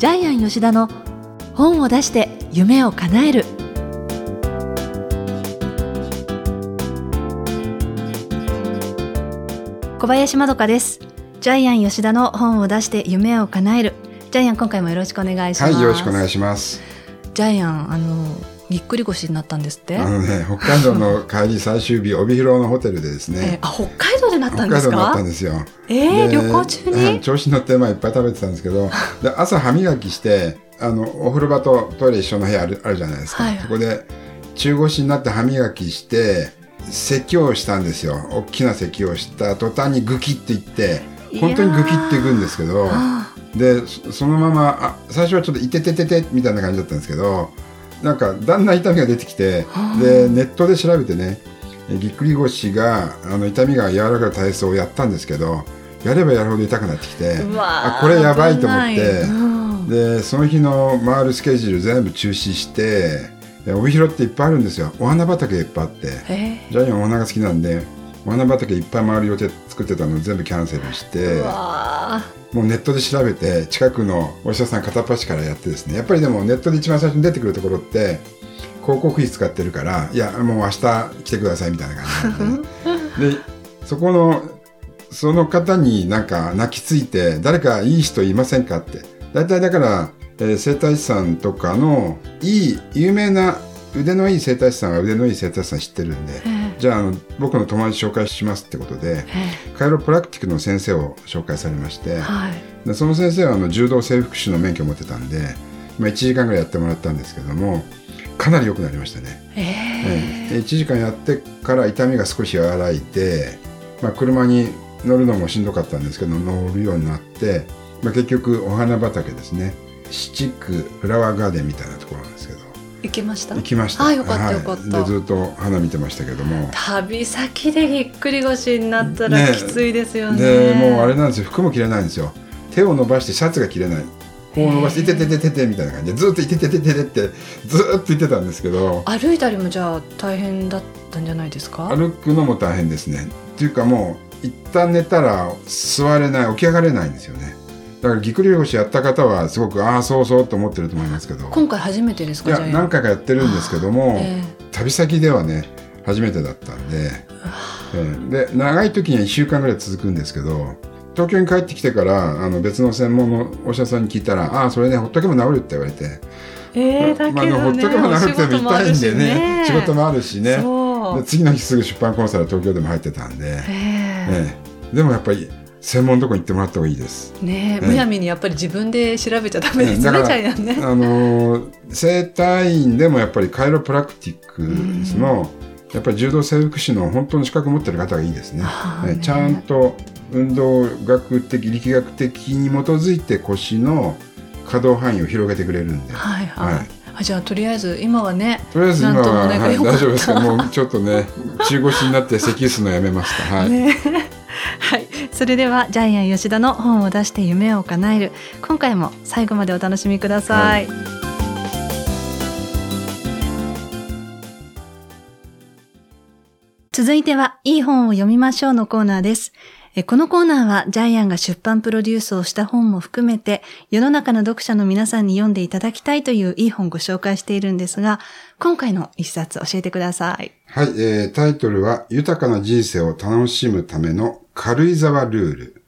ジャイアン吉田の本を出して夢を叶える。小林まどかです。ジャイアン吉田の本を出して夢を叶える。ジャイアン今回もよろしくお願いします。はいよろしくお願いします。ジャイアンあのぎっくり腰になったんですって？あのね、北海道の帰り最終日、帯広のホテルでですね。えー、あ、北海道でなったんですか？北海道になったんですよ。えー、旅行中に？調子乗って、まあいっぱい食べてたんですけど、で朝歯磨きして、あの、お風呂場とトイレ一緒の部屋あるあるじゃないですか。はい、そこで、中腰になって歯磨きして、咳をしたんですよ。大きな咳をした途端にグキっていって、本当にグキっていくんですけど、で、そのまま、あ、最初はちょっといててててみたいな感じだったんですけど、なんかだんだん痛みが出てきてでネットで調べてねぎっくり腰があの痛みが和らかな体操をやったんですけどやればやるほど痛くなってきてあこれやばいと思って、でその日の回るスケジュール全部中止して帯広っていっぱいあるんですよ。お花畑いっぱいあって。ジャイアンお花が好きなんでお花畑いっぱい回る予定作ってたの全部キャンセルしてもうネットで調べて近くのお医者さん片っ端からやってですねやっぱりでもネットで一番最初に出てくるところって広告費使ってるからいやもう明日来てくださいみたいな感じで。でそこのその方になんか泣きついて誰かいい人いませんかって。大体だから、えー、整体師さんとかのいい有名な腕のいい整体師さんは腕のいい整体師さん知ってるんで、じゃああの僕の友達紹介しますってことで、カイロプラクティックの先生を紹介されまして、はい、でその先生はあの柔道整復師の免許を持ってたんで、まあ、1時間ぐらいやってもらったんですけどもかなり良くなりましたね、えー、1時間やってから痛みが少し和らいで、まあ、車に乗るのもしんどかったんですけど乗るようになって、まあ、結局お花畑ですね。七区フラワーガーデンみたいなところなんです行きました？行きました。あよかったよかった、はい、でずっと花見てましたけども。旅先でぎっくり腰になったらきついですよね。でもうあれなんですよ。服も着れないんですよ。手を伸ばしてシャツが着れない。こう伸ばして「いててててて」みたいな感じでずっと「いててててて」ってずっと言ってたんですけど歩いたりもじゃあ大変だったんじゃないですか歩くのも大変ですねっていうかもう一旦寝たら座れない起き上がれないんですよねだからぎっくり腰やった方はすごくああそうそうと思ってると思いますけど。今回初めてですかいや何回かやってるんですけども、えー、旅先ではね初めてだったんで、えー、で長い時には1週間ぐらい続くんですけど東京に帰ってきてからあの別の専門のお医者さんに聞いたら「ああそれねほっとけば治る」って言われて。えー、だけど、ね、まあ、ほっとけば治るっても痛いんでね仕事もあるしね。で次の日すぐ出版コンサル東京でも入ってたんで、えー、でもやっぱり専門のとこ行ってもらった方がいいです。ねむやみにやっぱり自分で調べちゃダメですね、ね、ね。あの整体院でもやっぱりカイロプラクティックの、やっぱり柔道整復師の本当の資格を持ってる方がいいですね。ねちゃんと運動学的力学的に基づいて腰の可動範囲を広げてくれるんで。はいはい。はいあじゃあとりあえず今はねとりあえず今は、ね、はい、大丈夫ですかもうちょっとね中腰になって咳すのやめましたはい、ねはい、それではジャイアン吉田の本を出して夢を叶える。今回も最後までお楽しみください、はい、続いてはいい本を読みましょうのコーナーです。このコーナーはジャイアンが出版プロデュースをした本も含めて世の中の読者の皆さんに読んでいただきたいといういい本をご紹介しているんですが、今回の一冊教えてください。はい、えー、タイトルは豊かな人生を楽しむための軽井沢ルール。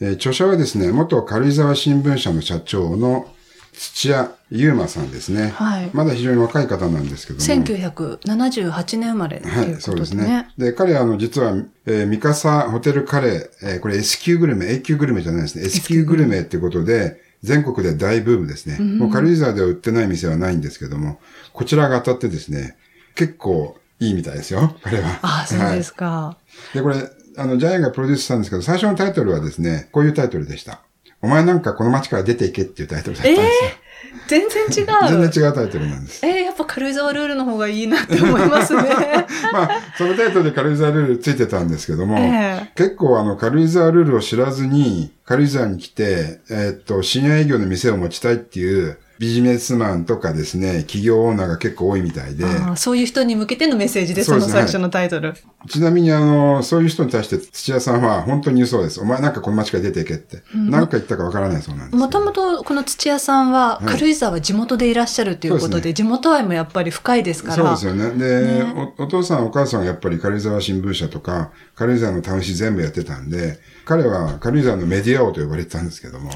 えー、著者はですね、元軽井沢新聞社の社長の土屋優馬さんですね。はい。まだ非常に若い方なんですけども。1978年生まれということですね。はい、そうですね。で、彼はあの、実は、えー、三笠ホテルカレー、えー、これ S 級グルメ、A 級グルメじゃないですね。S 級グルメっていうことで、全国で大ブームですね。うん、もう軽井沢では売ってない店はないんですけども、こちらが当たってですね、結構いいみたいですよ、彼は。ああ、そうですか。はい、で、これ、あの、ジャイアンがプロデュースしたんですけど、最初のタイトルはですね、こういうタイトルでした。お前なんかこの街から出ていけっていうタイトルだったんですよ。えー全然違う。全然違うタイトルなんです。えー、やっぱ軽井沢ルールの方がいいなって思いますね。まあ、そのタイトルで軽井沢ルールついてたんですけども、えー、結構あの、軽井沢ルールを知らずに、軽井沢に来て、えー、っと、深夜営業の店を持ちたいっていうビジネスマンとかですね、企業オーナーが結構多いみたいで。そういう人に向けてのメッセージで、その最初のタイトル。はい、ちなみに、あの、そういう人に対して土屋さんは本当にそうです。お前なんかこの街から出ていけって。何、うん、か言ったかわからないそうなんです。もともとこの土屋さんは軽井沢地元でいらっしゃるということで、はい、地元愛もやっぱり深いですから。そうですよね。で、ね、お、お父さんお母さんはやっぱり軽井沢新聞社とか、軽井沢の楽し全部やってたんで、彼は軽井沢のメディア王と呼ばれてたんですけども、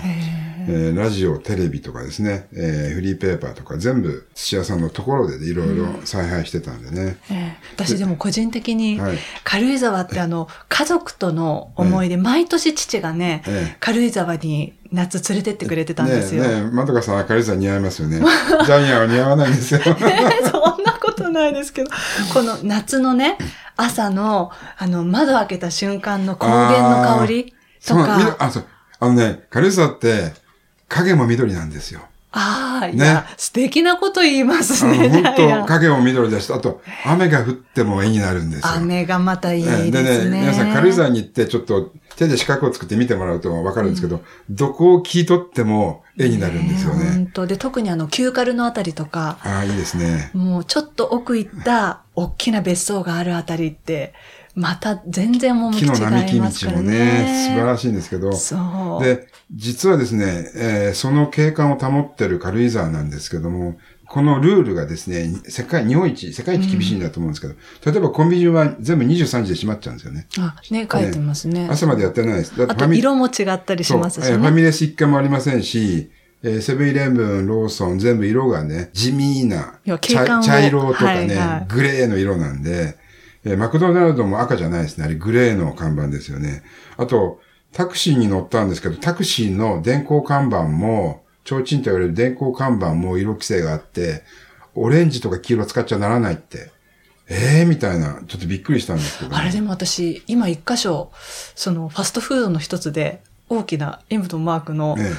えー、ラジオ、テレビとかですね、えー、フリーペーパーとか全部土屋さんのところでいろいろ采配してたんでね。うんえー、私でも個人的に、軽井沢ってあの、家族との思い出、毎年父がね、軽井沢に夏連れてってくれてたんですよ。ねえ、ねまどかさん軽井沢似合いますよね。ジャイアンは似合わないんですよ。えー、そんなことないですけど、この夏のね、朝の、あの、窓開けた瞬間の高原の香りとか。あ、そう。あのね、軽井沢って、影も緑なんですよ。ああ、ね、いや、素敵なこと言いますね。本当影も緑だし、あと、雨が降っても絵になるんですよ。雨がまたいいですね。でね、皆さん軽井沢に行って、ちょっと手で四角を作って見てもらうとわかるんですけど、うん、どこを切り取っても絵になるんですよね。本当で、特にあの、旧カルのあたりとか。ああ、いいですね。もうちょっと奥行った大きな別荘があるあたりって、また全然趣違いますからね。木の並木道もね、素晴らしいんですけど。そう。で、実はですね、えー、その景観を保ってる軽井沢なんですけども、このルールがですね、世界、日本一、世界一厳しいんだと思うんですけど、うん、例えばコンビニは全部23時で閉まっちゃうんですよね。あ、ね、書いてますね。朝までやってないです。だってあと色も違ったりしますしね。ファミレス一回もありませんし、えー、セブンイレブン、ローソン、全部色がね、地味な茶、茶色とかね、はいはい、グレーの色なんで、えー、マクドナルドも赤じゃないですね。あれグレーの看板ですよね。あと、タクシーに乗ったんですけど、タクシーの電光看板も、提灯と言われる電光看板も色規制があって、オレンジとか黄色使っちゃならないって。ええー、みたいな、ちょっとびっくりしたんですけど、ね、あれでも私、今一箇所、そのファストフードの一つで、大きなインブとマークの、ええ、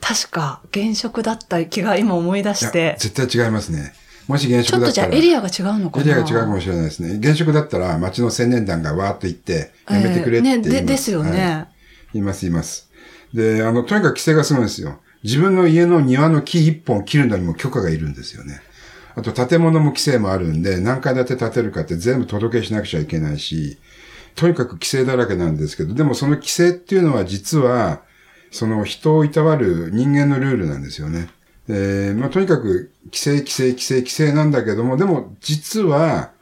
確か現職だった気が今思い出して。絶対違いますね。もし現職だったら。ちょっとじゃあエリアが違うのかなエリアが違うかもしれないですね。現職だったら町の青年団がわーっと行って、やめてくれって言います、えー、ね、で、ですよね、はい。います、います。で、あの、とにかく規制がすごいんですよ。自分の家の庭の木一本切るのにも許可がいるんですよね。あと、建物も規制もあるんで、何階建て建てるかって全部届けしなくちゃいけないし、とにかく規制だらけなんですけど、でもその規制っていうのは実は、その人をいたわる人間のルールなんですよね。えー、まあ、とにかく、規制、規制、規制、規制なんだけども、でも、実は、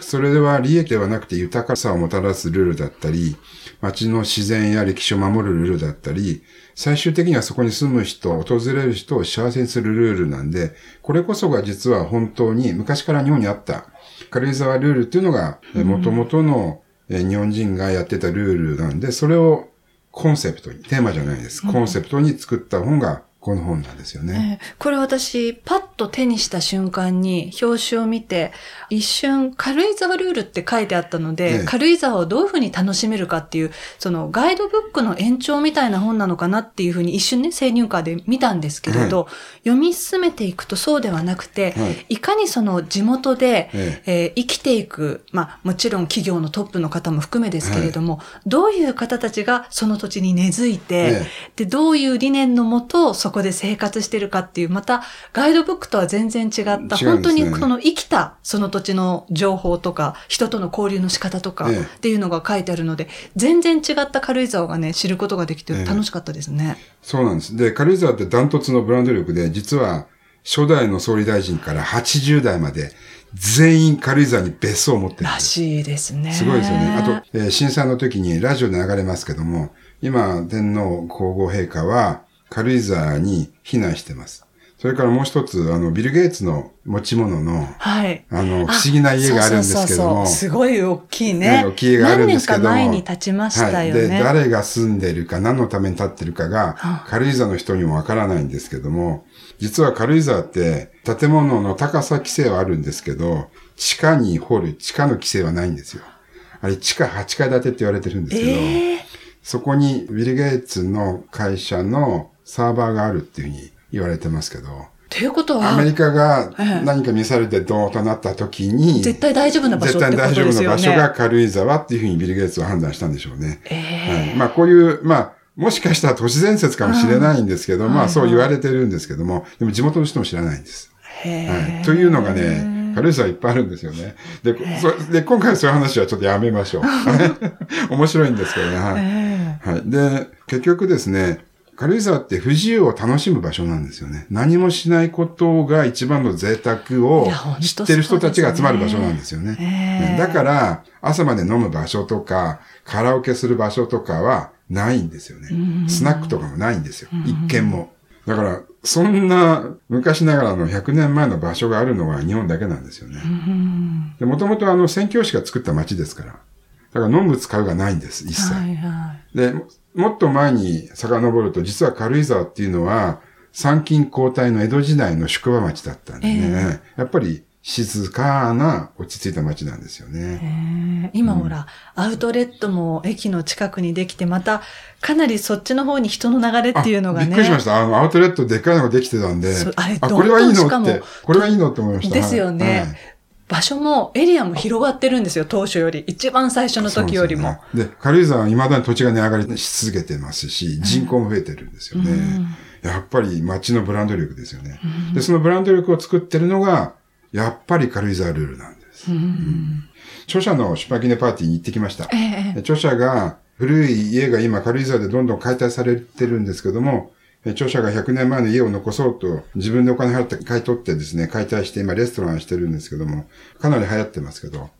それでは利益ではなくて豊かさをもたらすルールだったり、街の自然や歴史を守るルールだったり、最終的にはそこに住む人、訪れる人を幸せにするルールなんで、これこそが実は本当に昔から日本にあった軽井沢ルールっていうのが、元々の日本人がやってたルールなんで、それをコンセプトに、テーマじゃないです。コンセプトに作った本がこの本なんですよね。えー、これ私、パッと手にした瞬間に表紙を見て、一瞬軽井沢ルールって書いてあったので、えー、軽井沢をどういうふうに楽しめるかっていう、そのガイドブックの延長みたいな本なのかなっていうふうに一瞬ね、生乳カで見たんですけれど、はい、読み進めていくとそうではなくて、はい、いかにその地元で、えー、えー、生きていく、まあもちろん企業のトップの方も含めですけれども、はい、どういう方たちがその土地に根付いて、で、どういう理念のもと、そこで生活してるかっていう、またガイドブックとは全然違った、ね、本当にその生きたその土地の情報とか、人との交流の仕方とかっていうのが書いてあるので、ええ、全然違った軽井沢がね、知ることができて楽しかったですね、え。そうなんです。で、軽井沢ってダントツのブランド力で、実は初代の総理大臣から80代まで、全員軽井沢に別荘を持ってるらしいですね。すごいですよね。あと、えー、震災の時にラジオで流れますけども、今、天皇皇后陛下は、軽井沢に避難してます。それからもう一つ、あの、ビル・ゲイツの持ち物の、はい。あの、不思議な家があるんですけども。そうそうそうすごい大きいね。大きい家があるんですけども。何年か前に立ちましたよね。はい、で、誰が住んでるか、何のために立ってるかが、軽井沢の人にもわからないんですけども、実は軽井沢って、建物の高さ規制はあるんですけど、地下に掘る地下の規制はないんですよ。あれ、地下8階建てって言われてるんですけど、えー、そこにビル・ゲイツの会社のサーバーがあるっていうふうに言われてますけど。ということはアメリカが何かミサイルでドーンとなった時に、絶対大丈夫な場所ってことですよね。絶対大丈夫な場所が軽井沢っていうふうにビル・ゲイツは判断したんでしょうね。えー、はい、まあこういう、まあ、もしかしたら都市伝説かもしれないんですけど、まあそう言われてるんですけども、でも地元の人も知らないんです。はい、というのがね、軽井沢いっぱいあるんですよね。で、で今回そういう話はちょっとやめましょう。面白いんですけどね。はい。はい、で、結局ですね、軽井沢って不自由を楽しむ場所なんですよね。何もしないことが一番の贅沢を知ってる人たちが集まる場所なんですよね。だから、朝まで飲む場所とか、カラオケする場所とかはないんですよね。スナックとかもないんですよ。一軒も。だから、そんな昔ながらの100年前の場所があるのは日本だけなんですよね。もともとあの宣教師が作った町ですから。だから飲む使うがないんです、一切。はいはい、で、もっと前に遡ると、実は軽井沢っていうのは、参勤交代の江戸時代の宿場町だったんでね、えー、やっぱり静かな落ち着いた街なんですよね。今ほら、うん、アウトレットも駅の近くにできて、またかなりそっちの方に人の流れっていうのがね。びっくりしました。あの、アウトレットでっかいのができてたんで、あれあ、これはいいの？って、これはいいの？って思いました。ですよね。はい場所も、エリアも広がってるんですよ、当初より。一番最初の時よりも。で、ね、軽井沢は未だに土地が値上がりし続けてますし、人口も増えてるんですよね。うん、やっぱり街のブランド力ですよね、うん、で、そのブランド力を作ってるのが、やっぱり軽井沢ルールなんです。うん、著者の出版記念パーティーに行ってきました。えー、著者が、古い家が今軽井沢でどんどん解体されてるんですけども、著者が100年前の家を残そうと自分でお金払って買い取ってですね、解体して今レストランしてるんですけども、かなり流行ってますけど、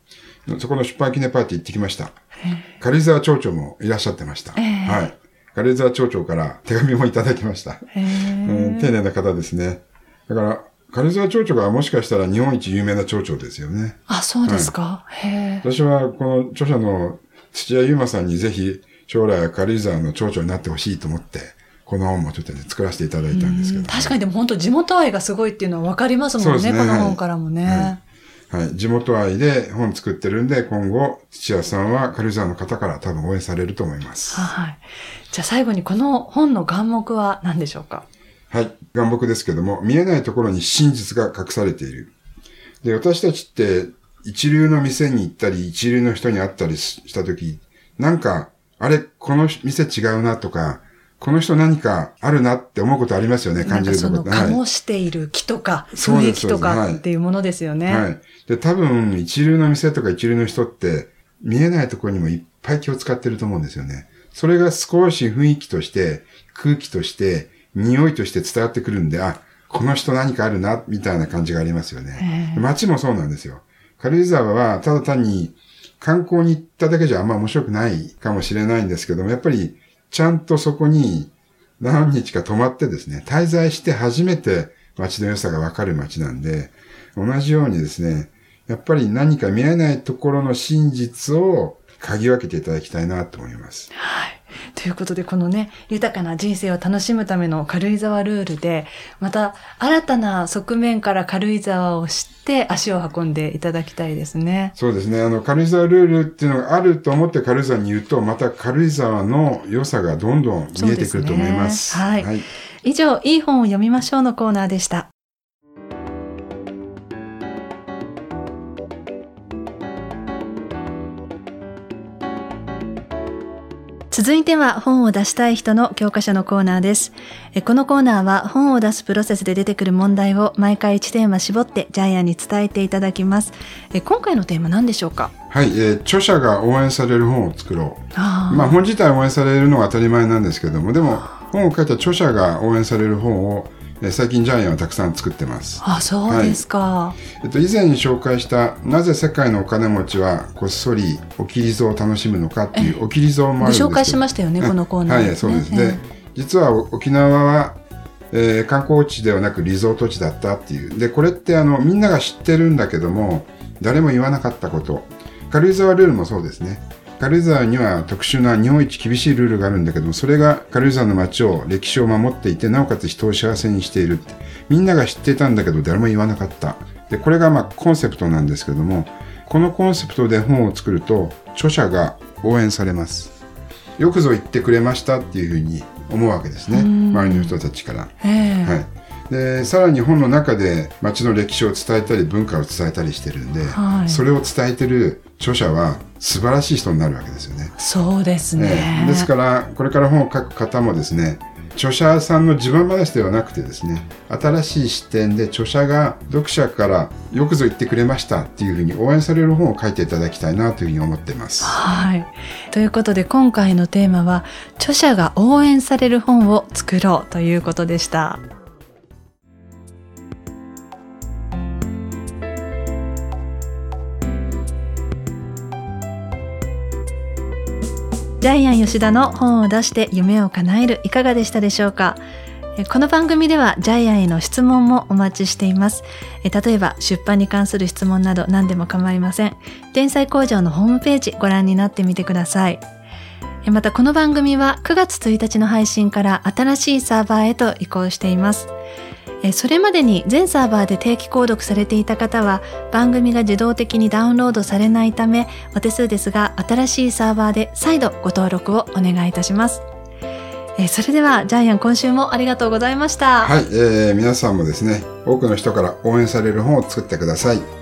そこの出版記念パーティー行ってきました。軽井沢町長もいらっしゃってました。はい。軽井沢町長から手紙もいただきました。うん、丁寧な方ですね。だから、軽井沢町長がもしかしたら日本一有名な町長ですよね。あ、そうですか。はい、私はこの著者の土屋優馬さんにぜひ将来軽井沢の町長になってほしいと思って、この本もちょっとね、作らせていただいたんですけど、ね、確かにでも本当地元愛がすごいっていうのは分かりますもんね、ねこの本からもね、はい、はい。地元愛で本作ってるんで、今後、土屋さんは軽井沢の方から多分応援されると思います。はい。じゃあ最後にこの本の眼目は何でしょうか？はい。眼目ですけども、見えないところに真実が隠されている。で、私たちって一流の店に行ったり、一流の人に会ったりしたとき、なんか、あれ、この店違うなとか、この人何かあるなって思うことありますよね、感じるところ。その醸している木とか、雰囲気とかっていうものですよね。はい。で、多分、一流の店とか一流の人って、見えないところにもいっぱい気を使ってると思うんですよね。それが少し雰囲気として、空気として、匂いとして伝わってくるんで、あ、この人何かあるな、みたいな感じがありますよね。街もそうなんですよ。軽井沢は、ただ単に観光に行っただけじゃあんま面白くないかもしれないんですけども、やっぱりちゃんとそこに何日か泊まってですね、滞在して初めて街の良さがわかる街なんで、同じようにですね、やっぱり何か見えないところの真実を嗅ぎ分けていただきたいなと思います。はい。ということで、このね、豊かな人生を楽しむための軽井沢ルールで、また新たな側面から軽井沢を知って足を運んでいただきたいですね。そうですね。あの、軽井沢ルールっていうのがあると思って軽井沢に言うと、また軽井沢の良さがどんどん見えてくると思います。すね、はい、はい。以上、いい本を読みましょうのコーナーでした。続いては本を出したい人の教科書のコーナーです。このコーナーは本を出すプロセスで出てくる問題を毎回1テーマ絞ってジャイアンに伝えていただきます。今回のテーマ何でしょうか？はい、えー、著者が応援される本を作ろう。あまあ本自体応援されるのは当たり前なんですけども、でも本を書いた著者が応援される本を最近ジャイアンはたくさん作ってます。あ、そうですか。はい、えっと、以前に紹介した、なぜ世界のお金持ちはこっそりおきり像を楽しむのかっていうおきり像もあるんですご紹介しましたよね、このコーナー、ね、はい、そうです。で、実は沖縄は、えー、観光地ではなくリゾート地だったっていう。で、これってあの、みんなが知ってるんだけども、誰も言わなかったこと。軽井沢ルールもそうですね。軽井沢には特殊な日本一厳しいルールがあるんだけども、それが軽井沢の街を、歴史を守っていて、なおかつ人を幸せにしている。みんなが知っていたんだけど、誰も言わなかった。で、これがまあコンセプトなんですけども、このコンセプトで本を作ると、著者が応援されます。よくぞ言ってくれましたっていうふうに思うわけですね。周りの人たちから。はい。でさらに本の中で町の歴史を伝えたり文化を伝えたりしてるんで、はい、それを伝えてる著者は素晴らしい人になるわけですよね。そうですね。ですからこれから本を書く方もですね著者さんの自慢話ではなくてですね新しい視点で著者が読者からよくぞ言ってくれましたっていうふうに応援される本を書いていただきたいなというふうに思っています。はい。ということで今回のテーマは著者が応援される本を作ろうということでした。ジャイアン吉田の本を出して夢を叶えるいかがでしたでしょうか？この番組ではジャイアンへの質問もお待ちしています。例えば出版に関する質問など何でも構いません。天才工場のホームページご覧になってみてください。またこの番組は9月1日の配信から新しいサーバーへと移行しています。それまでに全サーバーで定期購読されていた方は番組が自動的にダウンロードされないためお手数ですが新しいサーバーで再度ご登録をお願いいたします。えそれではジャイアン今週もありがとうございました。はい、えー、皆さんもですね多くの人から応援される本を作ってください。